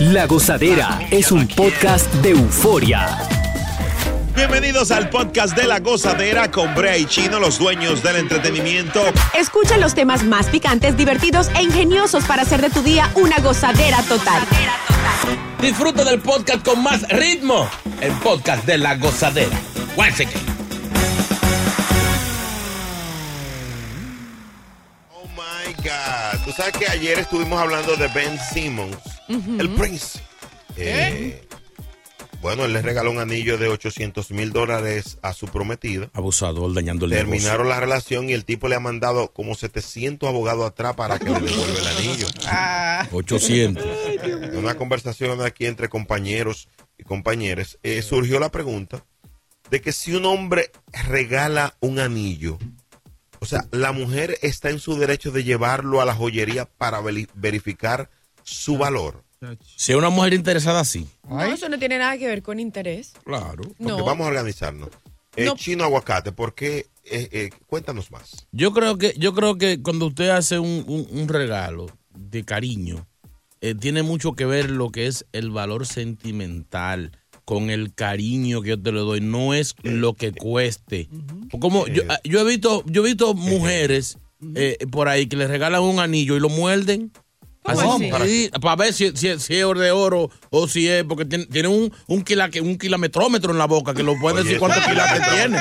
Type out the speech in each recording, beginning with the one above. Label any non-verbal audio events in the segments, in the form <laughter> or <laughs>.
La Gozadera es un podcast de euforia. Bienvenidos al podcast de La Gozadera con Brea y Chino, los dueños del entretenimiento. Escucha los temas más picantes, divertidos e ingeniosos para hacer de tu día una gozadera total. Disfruta del podcast con más ritmo. El podcast de La Gozadera. Oh my God. Tú sabes que ayer estuvimos hablando de Ben Simmons, el Prince. Eh, bueno, él le regaló un anillo de 800 mil dólares a su prometida. Abusador, dañando el Terminaron la relación y el tipo le ha mandado como 700 abogados atrás para que le devuelva el anillo. <laughs> 800. En una conversación aquí entre compañeros y compañeras, eh, surgió la pregunta de que si un hombre regala un anillo, o sea, la mujer está en su derecho de llevarlo a la joyería para veri- verificar su valor. Si es una mujer interesada, sí. No, eso no tiene nada que ver con interés. Claro. Porque No. vamos a organizarnos. Eh, No. Chino Aguacate, ¿por qué? Eh, eh, cuéntanos más. Yo creo que, yo creo que cuando usted hace un, un- un regalo de cariño, eh, tiene mucho que ver lo que es el valor sentimental con el cariño que yo te le doy. No es lo que cueste. Como yo, ah, yo he visto, yo he visto mujeres eh, por ahí que le regalan un anillo y lo muerden. ¿Cómo así? sí, para ver si, si- si es de oro o si es, porque tiene, tiene un, un, quila- un kilometrómetro en la boca que lo puede Oye, decir cuántos quilates <laughs> tiene.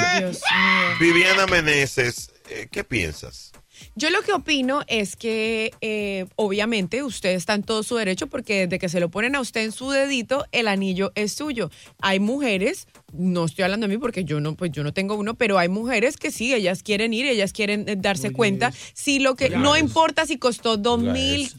Viviana Meneses, eh, ¿qué piensas? Yo lo que opino es que eh, obviamente usted está en todo su derecho porque desde que se lo ponen a usted en su dedito, el anillo es suyo. Hay mujeres, no estoy hablando de mí porque yo no, pues yo no tengo uno, pero hay mujeres que sí, ellas quieren ir, ellas quieren eh, darse cuenta. Si lo que, no importa si costó 2.500,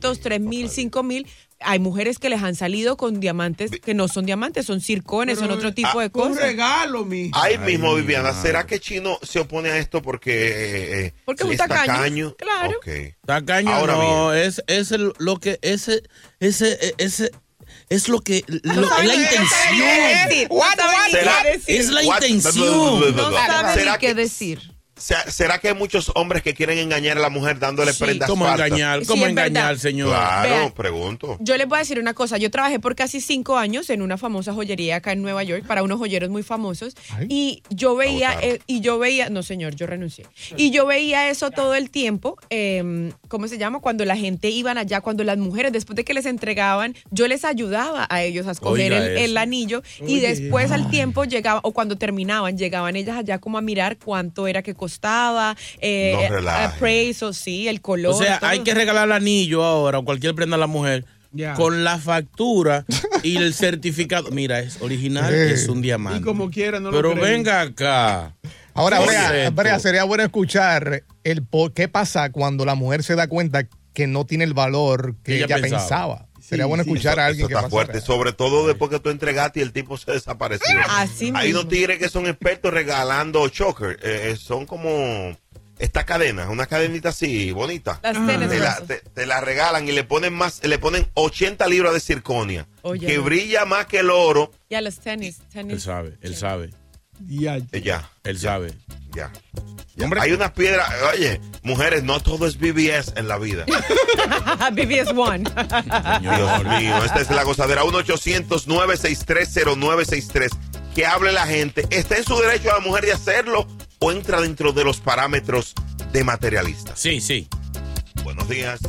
3.000, 5.000 hay mujeres que les han salido con diamantes que no son diamantes, son circones, son otro tipo de Un cosas. regalo, mi. Ahí mismo, Viviana, ¿será que Chino se opone a esto porque, eh, Porque es un tacaño. Claro. Ok. Tacaño Ahora no, es, es el- lo que, ese, ese, ese, es lo que, lo- No la intención. decir, no ¿Será- decir. Es la intención. No saben ¿Será ni qué que- decir. ¿Será que hay muchos hombres que quieren engañar a la mujer dándole Sí. prendas ¿Cómo falsas? engañar? ¿Cómo engañar, señor? Claro, Vean. pregunto. Yo les voy a decir una cosa. Yo trabajé por casi cinco años en una famosa joyería acá en Nueva York para unos joyeros muy famosos y yo veía eh, y yo veía no señor yo renuncié y yo veía eso todo el tiempo. eh, ¿Cómo se llama? Cuando la gente iban allá, cuando las mujeres después de que les entregaban, yo les ayudaba a ellos a escoger el anillo y después al tiempo llegaba o cuando terminaban llegaban ellas allá como a mirar cuánto era que costaba, eh, No appraisal, sí, el color. O sea, todo. hay que regalar el anillo ahora o cualquier prenda a la mujer con la factura <laughs> y el certificado. Mira, es original, es un diamante. Y como quiera, no lo Pero venga acá. Ahora, ¿Qué Brea? Brea, sería bueno escuchar el por qué pasa cuando la mujer se da cuenta que no tiene el valor que Ella ella, pensaba. pensaba. Sería Sí, bueno escuchar a Eso alguien que está fuerte, real. sobre todo después que tú entregaste y el tipo se desapareció. <laughs> Así Hay mismo. unos tigres que son expertos regalando choker. eh, eh, son como estas cadenas, una cadenita así, bonita. Las tenis Te la, te- te la regalan y le ponen más, le ponen 80 libras de circonia. Oye, que no. brilla más que el oro. Ya los tenis, tenis. Él sabe, él sabe, Ya. Eh, ya, él sabe. ya. Hay unas piedras, oye, mujeres, no todo es BBS en la vida. <laughs> BBS One. Dios mío, esta es la gozadera 1-800-963-0963. Que hable la gente. ¿Está en su derecho a la mujer de hacerlo o entra dentro de los parámetros de materialistas? Sí, sí. Buenos días. <laughs>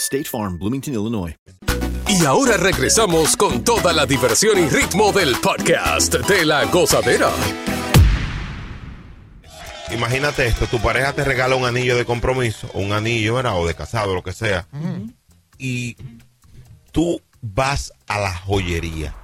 State Farm, Bloomington, Illinois. Y ahora regresamos con toda la diversión y ritmo del podcast de la gozadera. Imagínate esto, tu pareja te regala un anillo de compromiso, un anillo, ¿verdad? O de casado, lo que sea. Y tú vas a la joyería.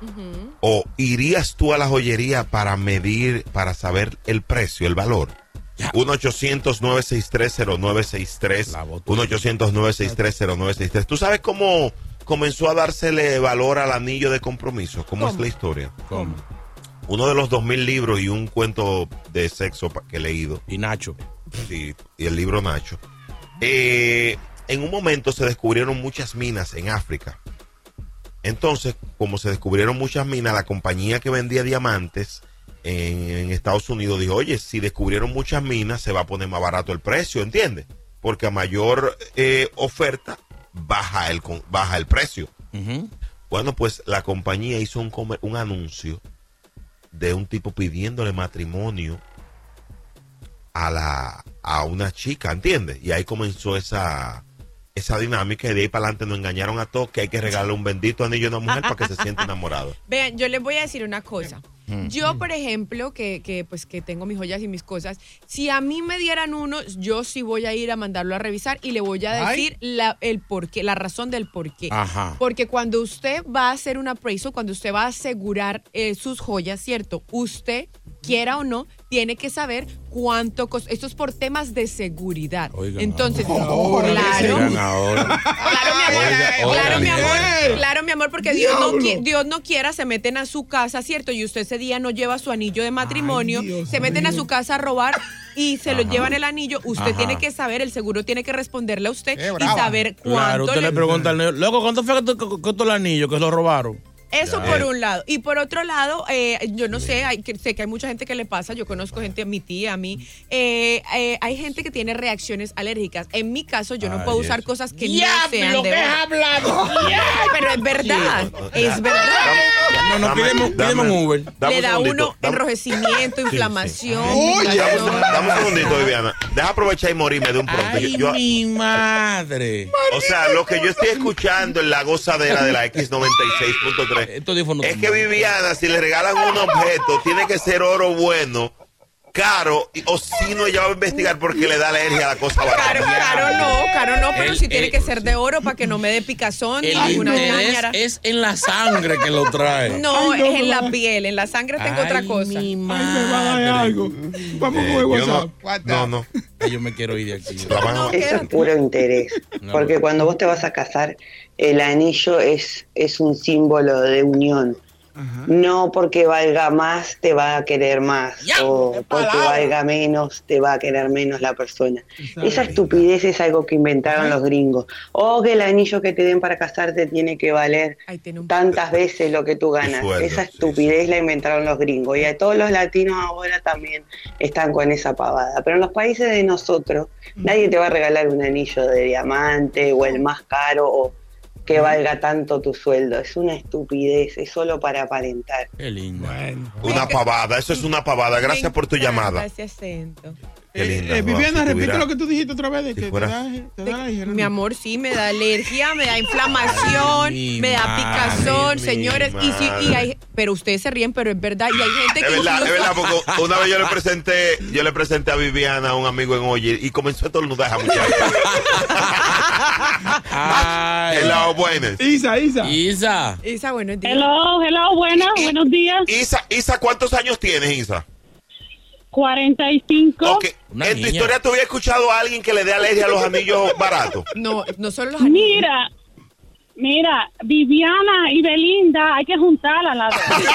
O irías tú a la joyería para medir, para saber el precio, el valor. 1-800-963-0963. 1-800-963-0963. ¿Tú sabes cómo comenzó a dársele valor al anillo de compromiso? ¿Cómo, es la historia? ¿Cómo? Uno de los 2000 libros y un cuento de sexo que he leído. Y Nacho. Sí, y el libro Nacho. Eh, en un momento se descubrieron muchas minas en África. Entonces, como se descubrieron muchas minas, la compañía que vendía diamantes en, en Estados Unidos dijo, oye, si descubrieron muchas minas, se va a poner más barato el precio, ¿entiendes? Porque a mayor eh, oferta, baja el, con- baja el precio. Bueno, pues la compañía hizo un, comer- un anuncio de un tipo pidiéndole matrimonio a la a una chica, ¿entiendes? Y ahí comenzó esa esa dinámica y de ahí para adelante nos engañaron a todos que hay que regalarle un bendito anillo a una mujer para que se sienta enamorado. <laughs> Vean, yo les voy a decir una cosa. Mm. Yo, por ejemplo, que, que, pues que tengo mis joyas y mis cosas, si a mí me dieran uno, yo sí voy a ir a mandarlo a revisar y le voy a decir la, el porqué, la razón del porqué. Ajá. Porque cuando usted va a hacer un appraisal, cuando usted va a asegurar eh, sus joyas, ¿cierto? Usted, quiera o no, tiene que saber cuánto costó. Esto es por temas de seguridad. Oigan Entonces, ahora. claro. Oigan ahora. Claro, mi amor. Claro, mi amor. Claro, mi amor, porque Dios no, Dios no quiera, se meten a su casa, ¿cierto? Y usted ese día no lleva su anillo de matrimonio, Ay, Dios se meten a su casa a robar y se lo llevan el anillo. Usted Ajá. tiene que saber, el seguro tiene que responderle a usted Qué y brava. saber cuánto Claro, usted le pregunta al niño, loco, ¿cuánto fue que costó el anillo que lo robaron? Eso Ya. por un lado. Y por otro lado, eh, yo no sé, hay, que, sé que hay mucha gente que le pasa, yo conozco gente, mi tía, a mí, eh, eh, hay gente que tiene reacciones alérgicas. En mi caso, yo no Ay, puedo usar cosas que Ya, no sean lo de que hablado. <laughs> Pero es verdad, es verdad. No, no, pídeme un Uber. dame Le da uno dame- enrojecimiento, inflamación. Oye, dame, un- picazón. dame un segundito, Viviana. Deja aprovechar y morirme de un pronto. Ay, Yo- yo- mi madre. o sea, lo que yo estoy escuchando en la gozadera de la X96.3 Estos es que. Viviana, si le regalan un objeto, tiene que ser oro bueno, caro, y- o si no, ella va a investigar porque le da alergia a la cosa Caro, barata. caro no, caro no, pero El- sí tiene el- que ser de oro para que no me dé picazón El una interés es en la sangre que lo trae. No, Ay, no, es en la no. piel, en la sangre tengo otra cosa. mi Ay, me va a dar algo. Vamos Eh, con el WhatsApp. no, no, Yo me quiero ir de aquí. No, Eso es puro interés. No, Porque cuando vos te vas a casar, el anillo es, es un símbolo de unión. No porque valga más te va a querer más. Ya, o porque valga menos te va a querer menos la persona. Esa estupidez es algo que inventaron los gringos. O que el anillo que te den para casarte tiene que valer Ahí tiene un tantas veces lo que tú ganas. sueldo, Esa sí, estupidez la inventaron los gringos. Y a todos los latinos ahora también están con esa pavada. Pero en los países de nosotros nadie te va a regalar un anillo de diamante o el más caro o que valga tanto tu sueldo. Es una estupidez, es solo para aparentar. Qué lindo. Bueno. Una pavada, eso es una pavada. Gracias por tu llamada. Acento. Eh, Roa, Viviana, si repite lo que tú dijiste otra vez. De que te fuera- da, te da alergia, ¿no? Mi amor, sí, me da alergia, me da inflamación, Ay, me da picazón, señores. mi Y sí, y hay, pero ustedes se ríen, pero es verdad. Y hay gente que Es verdad, es incluso- verdad, porque <laughs> una vez yo le presenté, yo le presenté a Viviana a un amigo en Oye y comenzó a estornudar a muchacha. Hello, buenas. Isa, Isa. Isa. Isa, buenos días. Hello, hello, buenas, buenos días. Isa, Isa, ¿cuántos años tienes, Isa? 45. Ok, Una en tu historia tú habías escuchado a alguien que le dé alergia a los anillos <laughs> baratos. No, no solo los anillos. Mira, mira, Viviana y Belinda, hay que juntarlas las dos.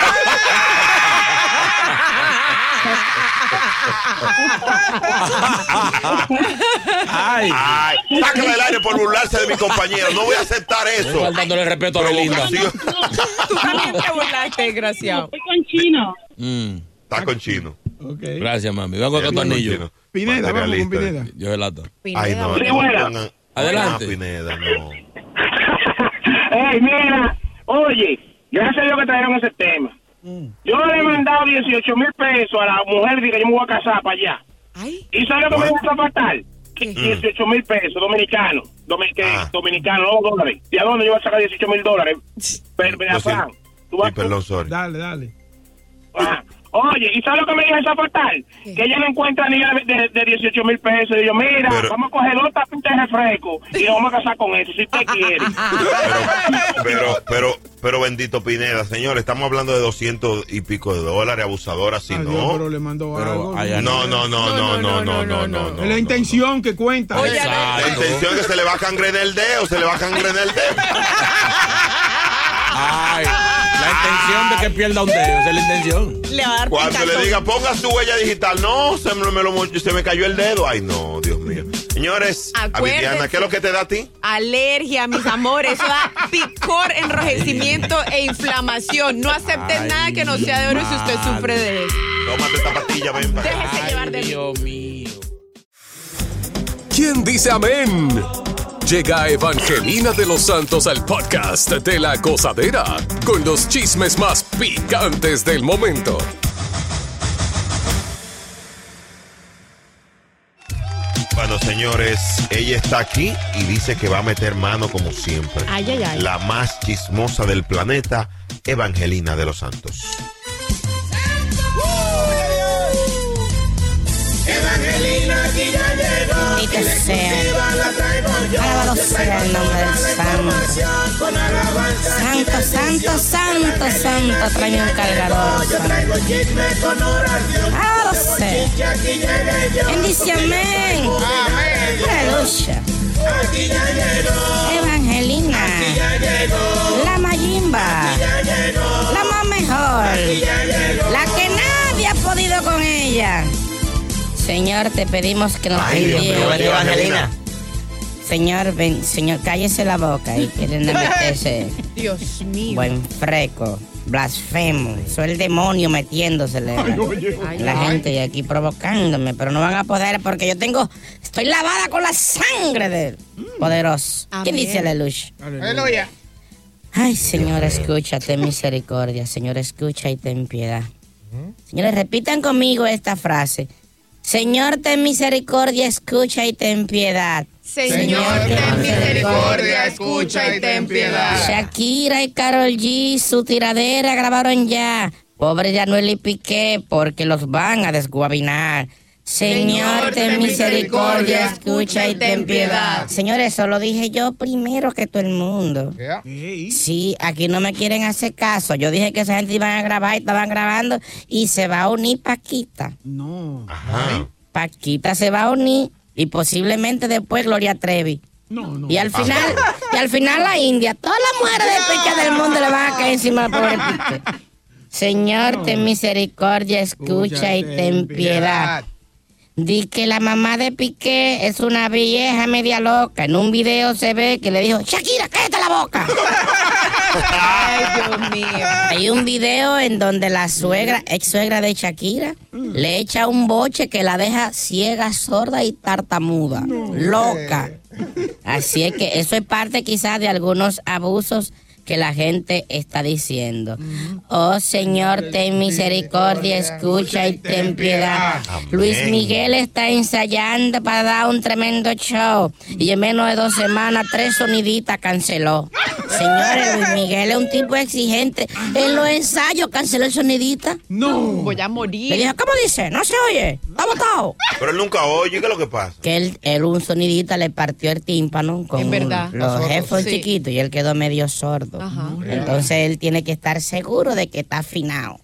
Ay. Ay, sácame del aire por burlarse de mi compañero. No voy a aceptar eso. Faltándole respeto a Belinda. <laughs> Tú también te burlaste, desgraciado. Estoy con chino. Mm, Está con chino. Ok. Gracias, mami. Vengo anillo. chino. Pineda, vamos con. Pineda. Yo lata. Ay, no, Pineda, no, buena. pongan- Adelante. Ah, Pineda, no. Ey, mira, oye, gracias a Dios que trajeron ese tema. Yo le he mandado 18 mil pesos a la mujer que yo me voy a casar para allá. Ay, ¿Y sabe lo que me gusta fatal? Que 18 mil pesos dominicanos. Domi- que- Ah. Dominicanos, no dólares. ¿Y a dónde yo voy a sacar 18 mil dólares? <laughs> Pero, Sí, sorry. Dale, dale. Ah, Oye, ¿y sabes lo que me dijo esa portal? Que ella no encuentra ni de, de 18 mil pesos. Y yo, mira, vamos a coger dos tapitas de refresco y nos vamos a casar con eso, si usted quiere. Pero, pero, pero, bendito Pineda, señor, estamos hablando de 200 y pico de dólares, abusadora, si no. No, no, no, no, no, no, no, no. no, la intención que cuenta. Oye, la intención es que se le va a cangrenar el dedo, se le va a cangrenar el dedo. Ay. La intención de que pierda un dedo. Esa es la intención. le va a dar Cuando le diga, ponga su huella digital, no, se me, me lo mo- se me cayó el dedo. Ay, no, Dios mío. Señores, a Acuérdense. Viviana, ¿qué es lo que te da a ti? Alergia, mis amores. Eso da <laughs> picor, enrojecimiento e inflamación. No acepten nada que no sea de oro si usted sufre de eso. Tómate esta pastilla, ven para. Déjese llevar de. Dios mío. ¿Quién dice amén? Llega Evangelina de los Santos al podcast de la gozadera con los chismes más picantes del momento. Bueno, señores, ella está aquí y dice que va a meter mano como siempre. Ay, ay, ay. La más chismosa del planeta, Evangelina de los Santos. Bendito sea. Alabado sea el nombre del Santo. Santo, santo, santo, santo. Tráeme un cargador. Alabado sea. Bendice, amén. Aleluya. Evangelina. La Mayimba. La más mejor. La que nadie ha podido con ella. Señor, te pedimos que nos Ay, Dios. Evangelina. Señor, ven, señor, cállese la boca y quieren <laughs> meterse Dios mío. buen freco, blasfemo. Soy el demonio metiéndosele Ay, la ay. gente y aquí provocándome, pero no van a poder porque yo tengo, estoy lavada con la sangre del poderoso. ¿Qué dice Aleluya? Aleluya. Ay, Señor, escucha, ten misericordia. Señor, escucha y ten piedad. Señores, repitan conmigo esta frase. Señor, ten misericordia, escucha y ten piedad. Señor, ten misericordia, escucha y ten piedad. Shakira y Carol G, su tiradera grabaron ya. Pobre Yanuel y Piqué, porque los van a desguabinar. Señor, ten misericordia, escucha y ten piedad. Señores, eso lo dije yo primero que todo el mundo. Sí, aquí no me quieren hacer caso. Yo dije que esa gente iban a grabar y estaban grabando y se va a unir Paquita. No. Ajá. Paquita se va a unir y posiblemente después Gloria Trevi. No, no. Y al final, y al final la India, todas las mujeres de pique del mundo le van a caer encima del pobre. <laughs> Señor, ten misericordia, escucha y ten piedad. Di que la mamá de Piqué es una vieja media loca. En un video se ve que le dijo, Shakira, cállate la boca. <laughs> Ay, Dios mío. Hay un video en donde la suegra, ex suegra de Shakira, le echa un boche que la deja ciega, sorda y tartamuda. Loca. Así es que eso es parte quizás de algunos abusos que la gente está diciendo. Oh Señor, ten misericordia, escucha y ten piedad. Luis Miguel está ensayando para dar un tremendo show y en menos de dos semanas tres soniditas canceló. Señores, Luis Miguel es un tipo exigente. En los ensayos canceló el sonidita. No. Voy a morir. Le dijo, ¿cómo dice? No se oye. Está botado. Pero él nunca oye, ¿qué es lo que pasa? Que él, él un sonidita le partió el tímpano con Es verdad. un- los headphones Sí. chiquitos y él quedó medio sordo. Ajá. Entonces él tiene que estar seguro de que está afinado.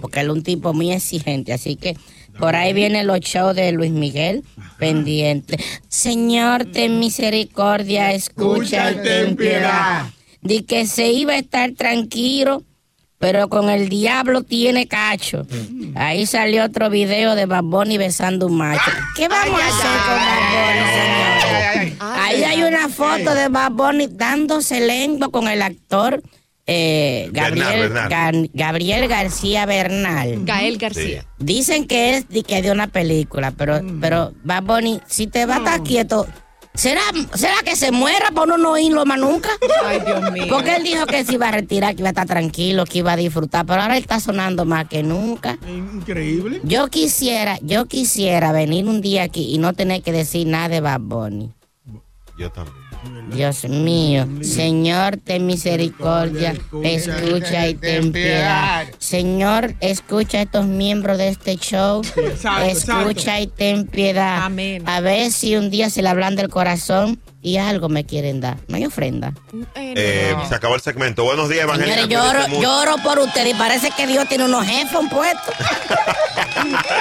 Porque él es un tipo muy exigente. Así que por ahí vienen los shows de Luis Miguel pendiente. Señor, ten misericordia, escucha y ten piedad. Di que se iba a estar tranquilo, pero con el diablo tiene cacho. Ahí salió otro video de Bad Bunny besando un macho. ¿Qué vamos a hacer con Bad Bunny, señores? Ahí hay una foto de Bad Bunny dándose lengua con el actor eh, Gabriel, Bernal. Gan- Gabriel García Bernal. Gael García. Dicen que es de, que de una película, pero, pero Bad Bunny, si te va a estar quieto, ¿será, ¿será que se muera uno no oírlo más nunca? Ay, Dios mío. Porque él dijo que se iba a retirar, que iba a estar tranquilo, que iba a disfrutar, pero ahora él está sonando más que nunca. Increíble. Yo quisiera, yo quisiera venir un día aquí y no tener que decir nada de Bad Bunny. Yo también. Dios mío, Señor, ten misericordia, escucha y ten piedad. Señor, escucha a estos miembros de este show, escucha y ten piedad. A ver si un día se le hablan del corazón y algo me quieren dar. No hay ofrenda. Eh, Se acabó el segmento. Buenos días, Evangelina. Señores, lloro, lloro por ustedes y parece que Dios tiene unos headphones puestos. <laughs>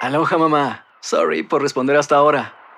Aloha mamá. Sorry por responder hasta ahora.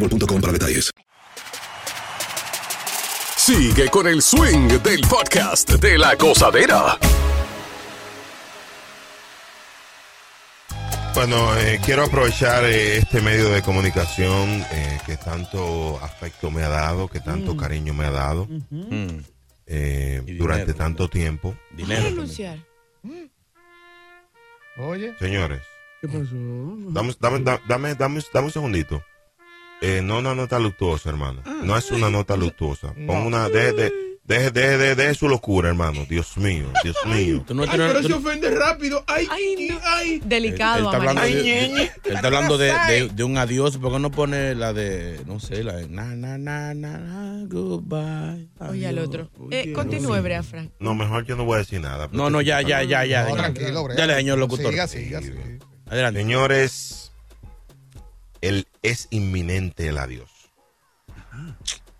boostmobile.com para detalles. Sigue con el swing del podcast de la gozadera. Bueno, eh, quiero aprovechar eh, este medio de comunicación eh, que tanto afecto me ha dado, que tanto Mm. cariño me ha dado eh, durante tanto tiempo. Ay, anunciar. Oye. Señores, ¿Qué pasó? dame, dame, da- dame, dame, dame un segundito. Eh, no una nota luctuosa, hermano. No es una nota luctuosa. Pon una, deje, de, deje, deje, deje, deje su locura, hermano. Dios mío, Dios mío. Tú no Ay, pero tú- se ofende rápido. Ay, ay, ay. Delicado, Él está hablando, de, amarillo. de- él está hablando de, de- de un adiós. ¿Por qué no pone la de, no sé, la de na, na, na, na, na, goodbye? Oye, al adiós. otro. Eh, continúe, Brea Frank. No, mejor yo no voy a decir nada. No, no, ya, ya, ya, ya. No, tranquilo, Brea. Dale, señor locutor. Siga, siga, siga. Adelante. Señores, el, es inminente el adiós.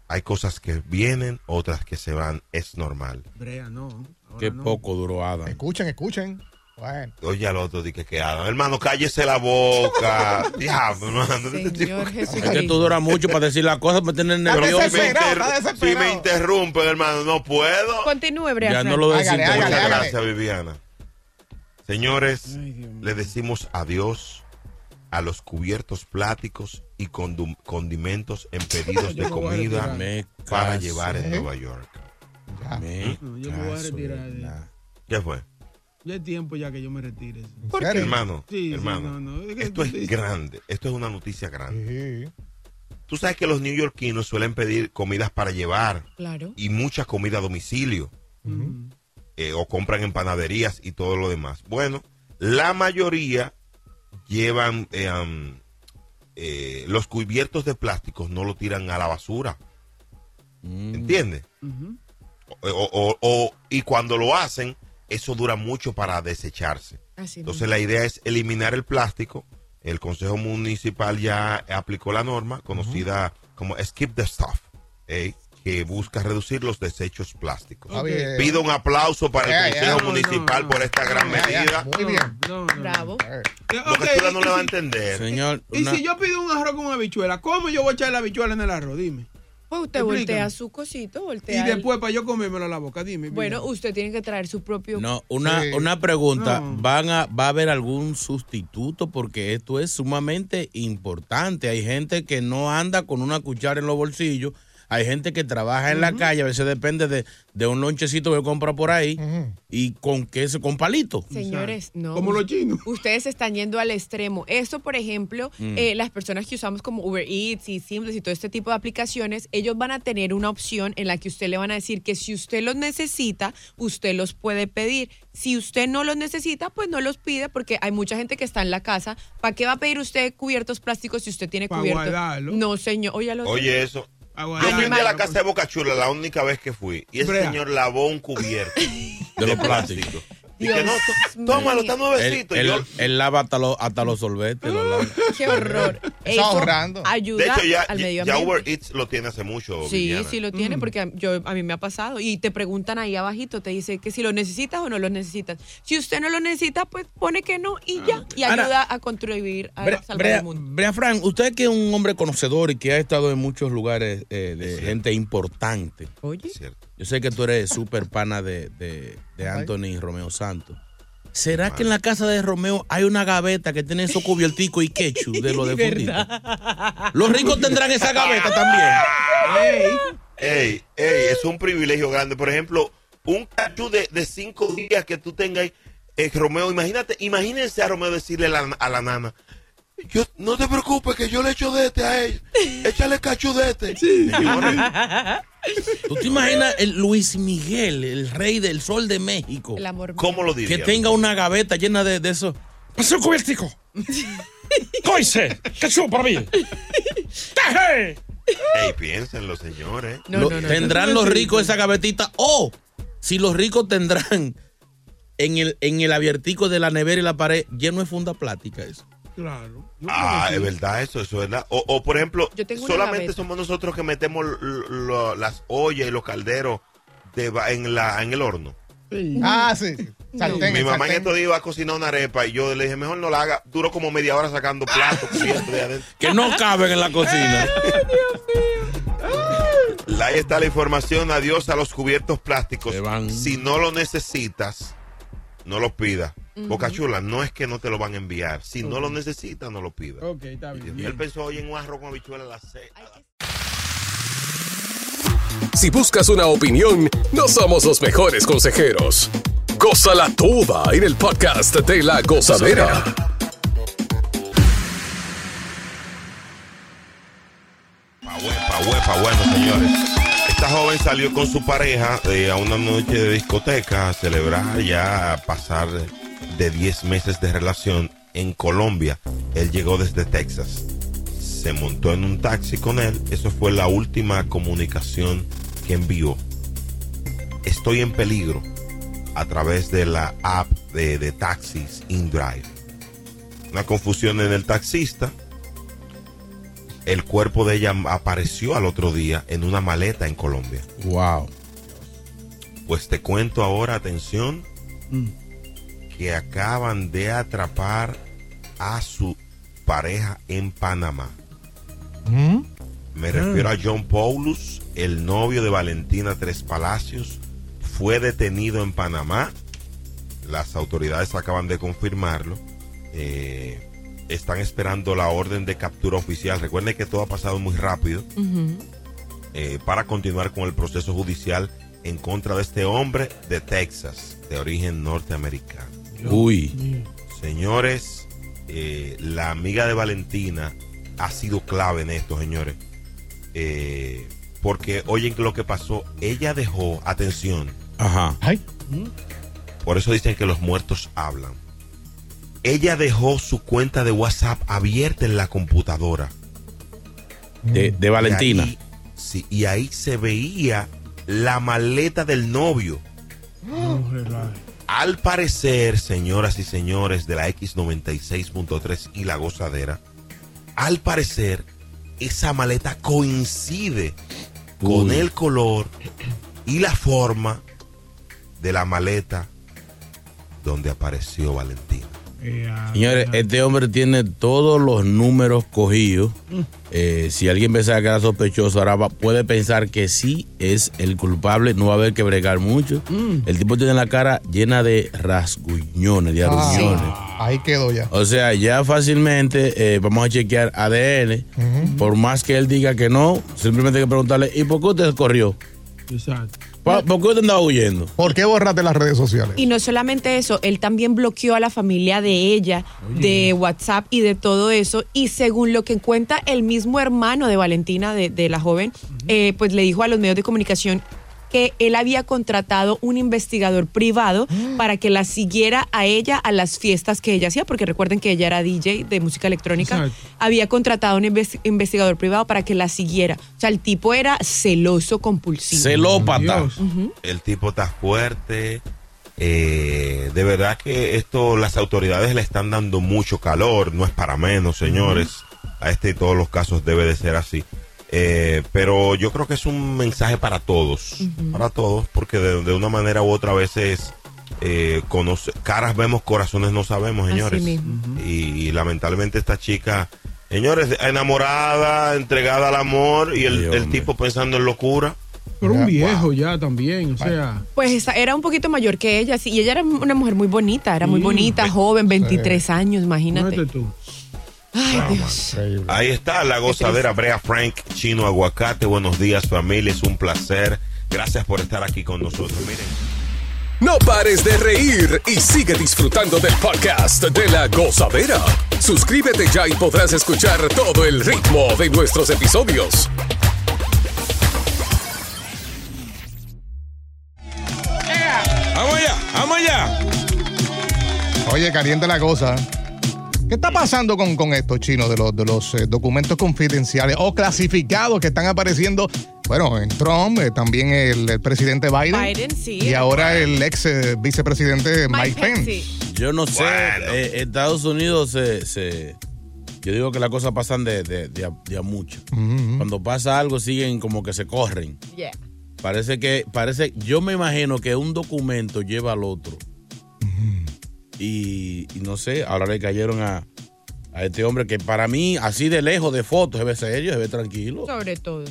Hay cosas que vienen, otras que se van, es normal. Brea, no. ahora Qué no. poco duró Adam. Escuchen, escuchen. Bueno. Oye, al otro di que que hagan. Hermano, cállese la boca. <laughs> Diablo, Es que tú duras mucho para decir las cosas, me tienes Está nervioso. si desesperado. me interrumpen, hermano, no puedo. Continúe, Brea Ya no lo Hágale, Muchas hágale. gracias, Viviana. Señores, le decimos adiós a los cubiertos plásticos y condimentos en <laughs> pedidos de comida para caso, llevar en Nueva York. me No, yo me voy a retirar. ¿Qué fue? Ya es tiempo ya que yo me retire. Hermano, Sí, sí, hermano, no, no, esto es grande, esto es una noticia grande. Tú sabes que los neoyorquinos suelen pedir comidas para llevar Claro. y mucha comida a domicilio. eh, o compran en panaderías y todo lo demás. Bueno, la mayoría llevan eh, eh, los cubiertos de plásticos, no lo tiran a la basura. ¿Entiendes? O- o- o- o- y cuando lo hacen, eso dura mucho para desecharse. Así Entonces la idea es eliminar el plástico. El Consejo Municipal ya aplicó la norma conocida como Skip the Stuff. ¿eh? Que busca reducir los desechos plásticos. Pido un aplauso para el Consejo no, no, Municipal por esta gran medida. Muy bien. Bravo. Porque Chula no le va a entender. Señor, Y si yo pido un arroz con habichuela, ¿cómo yo voy a echar la habichuela en el arroz? Dime. Pues usted Explícame. voltea su cosito, voltea. Y el- después para yo comérmelo a la boca, dime. Bueno, usted tiene que traer su propio. No, una, Sí. una pregunta. No. ¿Van a, ¿Va a haber algún sustituto? Porque esto es sumamente importante. Hay gente que no anda con una cuchara en los bolsillos. Hay gente que trabaja en la calle, a veces depende de, de un lonchecito que compra por ahí y con queso, con palito. Señores, no. Como los chinos. Ustedes están yendo al extremo. Esto, por ejemplo, Mm. eh, las personas que usamos como Uber Eats y Seamless y todo este tipo de aplicaciones, ellos van a tener una opción en la que usted le van a decir que si usted los necesita, usted los puede pedir. Si usted no los necesita, pues no los pide porque hay mucha gente que está en la casa. ¿Para qué va a pedir usted cubiertos plásticos si usted tiene Pa' cubiertos? guardarlo. No, señor. Oye, lo Oye, eso. Yo fui a la casa de Boca Chula la única vez que fui y ese Brea. señor lavó un cubierto <laughs> De los plásticos. Y que no, tó- tómalo, está nuevecito. él- Yo- él lava hasta los, hasta los sorbetes. los lava. Qué horror. Eso ahorrando. ayuda de hecho, ya, al medio ya ambiente. Uber Eats lo tiene hace mucho. Sí, Viviana. sí lo tiene, porque a, yo, a mí me ha pasado. Y te preguntan ahí abajito, te dice que si lo necesitas o no lo necesitas. Si usted no lo necesita, pues pone que no y ya. Y Ahora- ayuda a contribuir a Brea, salvar Brea- el mundo. Brea Fran, usted que es un hombre conocedor y que ha estado en muchos lugares eh, de gente importante. Oye. Yo sé que tú eres súper pana de, de, de Anthony Romeo Santos. ¿Será que en la casa de Romeo hay una gaveta que tiene esos cubierticos y ketchup de lo de <laughs> fundito? Los ricos tendrán esa gaveta también. Ey, ey, es un privilegio grande. Por ejemplo, un cachú de, de cinco días que tú tengas ahí, eh, Romeo, imagínate, imagínense a Romeo decirle a la, a la nana, yo, no te preocupes que yo le echo de este a ella, échale cachú de este. Señores, ¿Tú te imaginas el Luis Miguel, el rey del sol de México? El amor. ¿Cómo lo diría? Que tenga una gaveta llena de, de eso. ¡Pase un cubiertico! ¡Coise! ¡Ketchup para mí! ¡Taje! Ey, piénsenlo, señores. Lo- ¿Tendrán los ricos esa gavetita? O si los ricos tendrán en el, en el abiertico de la nevera y la pared lleno de funda plástica eso. Claro. Ah, es verdad eso, eso es verdad. O, o, por ejemplo, solamente somos nosotros que metemos lo- las ollas y los calderos de en, la, en el horno. Ah, sí. Sartén, Mi mamá en estos días iba a cocinar una arepa y yo le dije, mejor no la haga. Duró como media hora sacando platos, <laughs> cubiertos de adentro. Que no caben en la cocina. <laughs> Ahí está la información. Adiós a los cubiertos plásticos. Si no lo necesitas, no los pidas. Boca Chula, no es que no te lo van a enviar. Si no lo necesitas, no lo pidas. Ok, está bien. Él pensó hoy en un arroz con habichuela a las seis. Si buscas una opinión, no somos los mejores consejeros. Gózala toda en el podcast de la gozadera. Pa' huepa, bueno, señores. Esta joven salió con su pareja eh, a una noche de discoteca a celebrar ya a pasar de 10 meses de relación en Colombia. Él llegó desde Texas. Se montó en un taxi con él. Eso fue la última comunicación que envió. Estoy en peligro a través de la app de, de taxis InDrive. Una confusión en el taxista el cuerpo de ella apareció al otro día en una maleta en Colombia. Wow. Pues te cuento ahora, atención, Mm. que acaban de atrapar a su pareja en Panamá. Me refiero a John Paulus, el novio de Valentina Tres Palacios, fue detenido en Panamá. Las autoridades acaban de confirmarlo. Eh, están esperando la orden de captura oficial. Recuerden que todo ha pasado muy rápido eh, para continuar con el proceso judicial en contra de este hombre de Texas, de origen norteamericano. Uy. Señores, eh, la amiga de Valentina ha sido clave en esto, señores. Eh, porque oyen lo que pasó. Ella dejó, atención, Ajá. por eso dicen que los muertos hablan. Ella dejó su cuenta de WhatsApp abierta en la computadora. De, de Valentina. Y ahí, sí, y ahí se veía la maleta del novio. Al parecer, señoras y señores de la X96.3 y la gozadera, al parecer, esa maleta coincide con el color y la forma de la maleta donde apareció Valentina. Señores, este hombre tiene todos los números cogidos. Eh, si alguien piensa que era sospechoso, ahora va- puede pensar que sí es el culpable. No va a haber que bregar mucho. El tipo tiene la cara llena de rasguñones, de Ah, aruñones. Ahí quedó ya. O sea, ya fácilmente eh, vamos a chequear ADN. Por más que él diga que no, simplemente hay que preguntarle, ¿y por qué usted corrió? Exacto. ¿Por qué usted andaba huyendo? ¿Por qué borraste las redes sociales? Y no solamente eso, él también bloqueó a la familia de ella, de WhatsApp y de todo eso. Y según lo que cuenta el mismo hermano de Valentina, de, de la joven, eh, pues le dijo a los medios de comunicación que él había contratado un investigador privado <gasps> para que la siguiera a ella a las fiestas que ella hacía, porque recuerden que ella era DJ de música electrónica. Exacto. Había contratado un inves- investigador privado para que la siguiera. O sea, el tipo era celoso compulsivo. Celópata. El tipo está fuerte. eh, de verdad que esto las autoridades le están dando mucho calor, no es para menos, señores. A este y todos los casos debe de ser así. Eh, pero yo creo que es un mensaje para todos, para todos, porque de, de una manera u otra a veces eh, conoce, caras vemos, corazones no sabemos, Así señores. Y, y lamentablemente esta chica, señores, enamorada, entregada al amor y el, el tipo pensando en locura. Pero un viejo ya también, o sea. Pues era un poquito mayor que ella, sí, y ella era una mujer muy bonita, era muy bonita, joven, 23 años, imagínate. Tú. Ay, Dios. Ahí está la gozadera Brea Frank Chino Aguacate. Buenos días familia, es un placer. Gracias por estar aquí con nosotros. Miren. No pares de reír y sigue disfrutando del podcast de la gozadera. Suscríbete ya y podrás escuchar todo el ritmo de nuestros episodios. ¡Vamos allá! ¡Vamos allá! Oye, caliente la cosa. ¿Qué está pasando con, con esto, chino, de los, de los eh, documentos confidenciales o clasificados que están apareciendo? Bueno, en Trump, eh, también el, el presidente Biden. Biden, sí. Y ahora el ex eh, vicepresidente Mike, Pence. Yo no sé, eh, Estados Unidos se, se- Yo digo que las cosas pasan de, de, de a, de a mucho. Cuando pasa algo siguen como que se corren. Yeah. Parece que, parece, yo me imagino que un documento lleva al otro. Y, y no sé, ahora le cayeron a, a este hombre que para mí, así de lejos de fotos, se ve serio, se ve tranquilo. Sobre todo.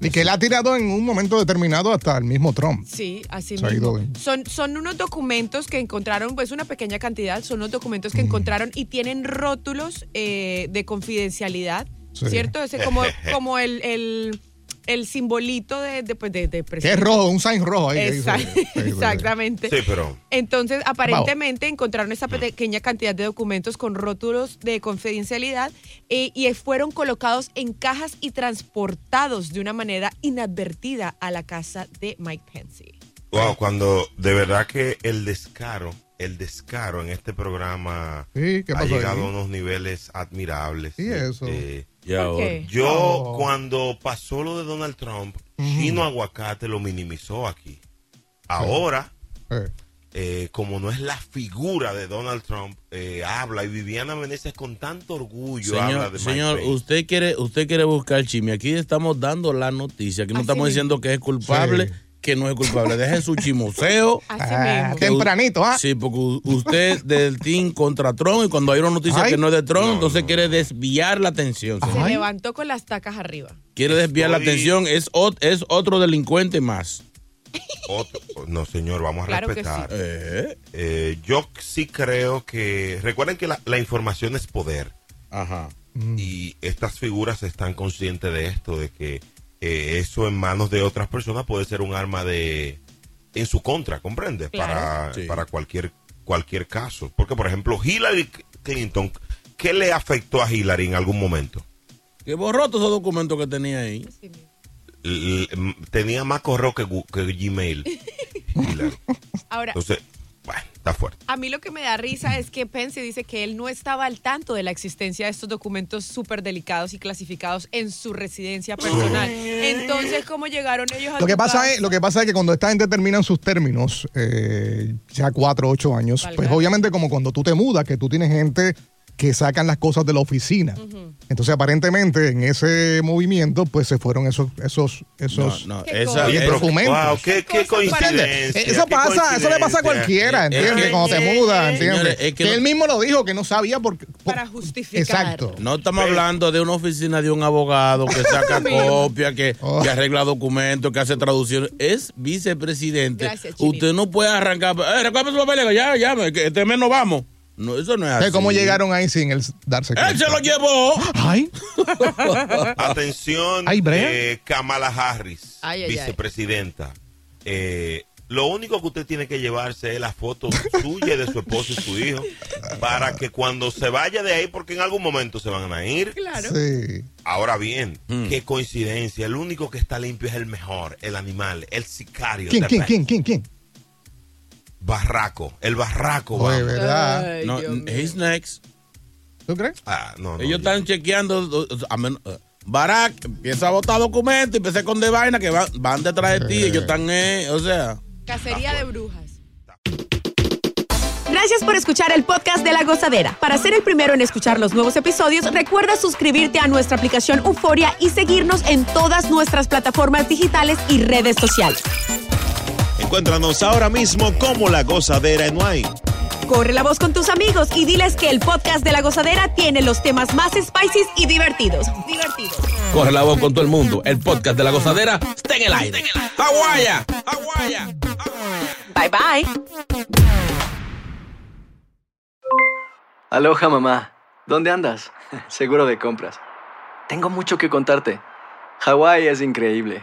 Y que él ha tirado en un momento determinado hasta el mismo Trump. Sí, así Se mismo. Son, son unos documentos que encontraron, pues una pequeña cantidad, son unos documentos que encontraron y tienen rótulos eh, de confidencialidad, Sí. ¿cierto? Ese como, <laughs> como el, el, el simbolito de, de, pues, de, de Que es rojo, un sign rojo ahí. Exact- sí. Exactamente. Sí, pero Entonces, aparentemente encontraron esa pequeña cantidad de documentos con rótulos de confidencialidad eh, y fueron colocados en cajas y transportados de una manera inadvertida a la casa de Mike Pence. wow, cuando de verdad que el descaro, el descaro en este programa Sí, ¿qué ha llegado ahí? a unos niveles admirables. Sí, eso. Eh, Yo Oh. cuando pasó lo de Donald Trump, Chino Aguacate lo minimizó aquí. Ahora, Eh. eh, como no es la figura de Donald Trump, eh, habla y Viviana Meneses con tanto orgullo habla Señor, de señor usted quiere, usted quiere buscar chisme. Aquí estamos dando la noticia. Aquí no Así estamos diciendo que es culpable, Sí. Que no es culpable. Deje su chismoseo. <laughs> Así Ah, mismo. tempranito, ¿ah? Sí, porque usted del team contra Trump y cuando hay una noticia Ay. que no es de Trump, No, entonces no. quiere desviar la atención. Se. Ay. levantó con las tacas arriba. Quiere desviar la atención, es, ot- es otro delincuente más. Otro- no, señor, vamos a Claro que respetar. Eh, Eh, yo sí creo que. Recuerden que la, la información es poder. Ajá. Y estas figuras están conscientes de esto, de que eh, eso en manos de otras personas puede ser un arma de. en su contra, ¿comprende? Claro. Para, Sí. para cualquier, cualquier caso. Porque, por ejemplo, Hillary Clinton, ¿qué le afectó a Hillary en algún momento? Que borró todos esos documentos que tenía ahí. L- tenía más correo que, que Gmail. <laughs> Hillary. Ahora, Entonces, bueno, está fuerte. a mí lo que me da risa es que Pence dice que él no estaba al tanto de la existencia de estos documentos súper delicados y clasificados en su residencia personal. Entonces, ¿cómo llegaron ellos a Lo que pasa casa? es, lo que pasa es que cuando esta gente terminan sus términos, eh, ya cuatro o ocho años, Valga. pues obviamente como cuando tú te mudas, que tú tienes gente que sacan las cosas de la oficina. Entonces, aparentemente, en ese movimiento, pues se fueron esos, esos, esos No, no, Qué esa- es- documentos. Wow, qué, qué coincidencia. Eso qué pasa, eso le pasa a cualquiera, ¿entiendes? Cuando te mudas, ¿entiendes? Señores, es que que no- él mismo lo dijo, que no sabía por qué. Para justificar. Exacto. No estamos hablando de una oficina de un abogado que saca <laughs> copia, que, Oh. que arregla documentos, que hace traducciones. Es vicepresidente. Gracias. Usted no puede arrancar. Eh, recógeme su papel, ya, ya, que este mes no vamos. No, eso no es así. ¿Cómo llegaron ahí sin él darse cuenta? Él se lo llevó. Ay. <laughs> Atención, Ay, eh, Kamala Harris, Ay, ay, ay. vicepresidenta. Eh, lo único que usted tiene que llevarse es la foto suya de su esposo y su hijo para que cuando se vaya de ahí, porque en algún momento se van a ir. Claro. Sí. Ahora bien, Mm. qué coincidencia. El único que está limpio es el mejor, el animal, el sicario. ¿Quién, quién, quién, quién, quién? Barraco, el barraco. Oye, vamos. ¿verdad? Ay, No, he's next. ¿Tú crees? Ah, no, no, Ellos están chequeando. a men- uh, Barack empieza a votar documentos, empieza a esconder vaina que van, van detrás de ti. Ellos están, eh, o sea. Cacería de brujas. Gracias por escuchar el podcast de La Gozadera. Para ser el primero en escuchar los nuevos episodios, recuerda suscribirte a nuestra aplicación Euforia y seguirnos en todas nuestras plataformas digitales y redes sociales. Encuéntranos ahora mismo como La Gozadera en Wine. Corre la voz con tus amigos y diles que el podcast de La Gozadera tiene los temas más spicy y divertidos. Divertidos. Corre la voz con todo el mundo. El podcast de la gozadera está en el aire. ¡Aguaya! ¡Aguaya! Bye bye. Aloha mamá, ¿dónde andas? <laughs> Seguro de compras. Tengo mucho que contarte. Hawái es increíble.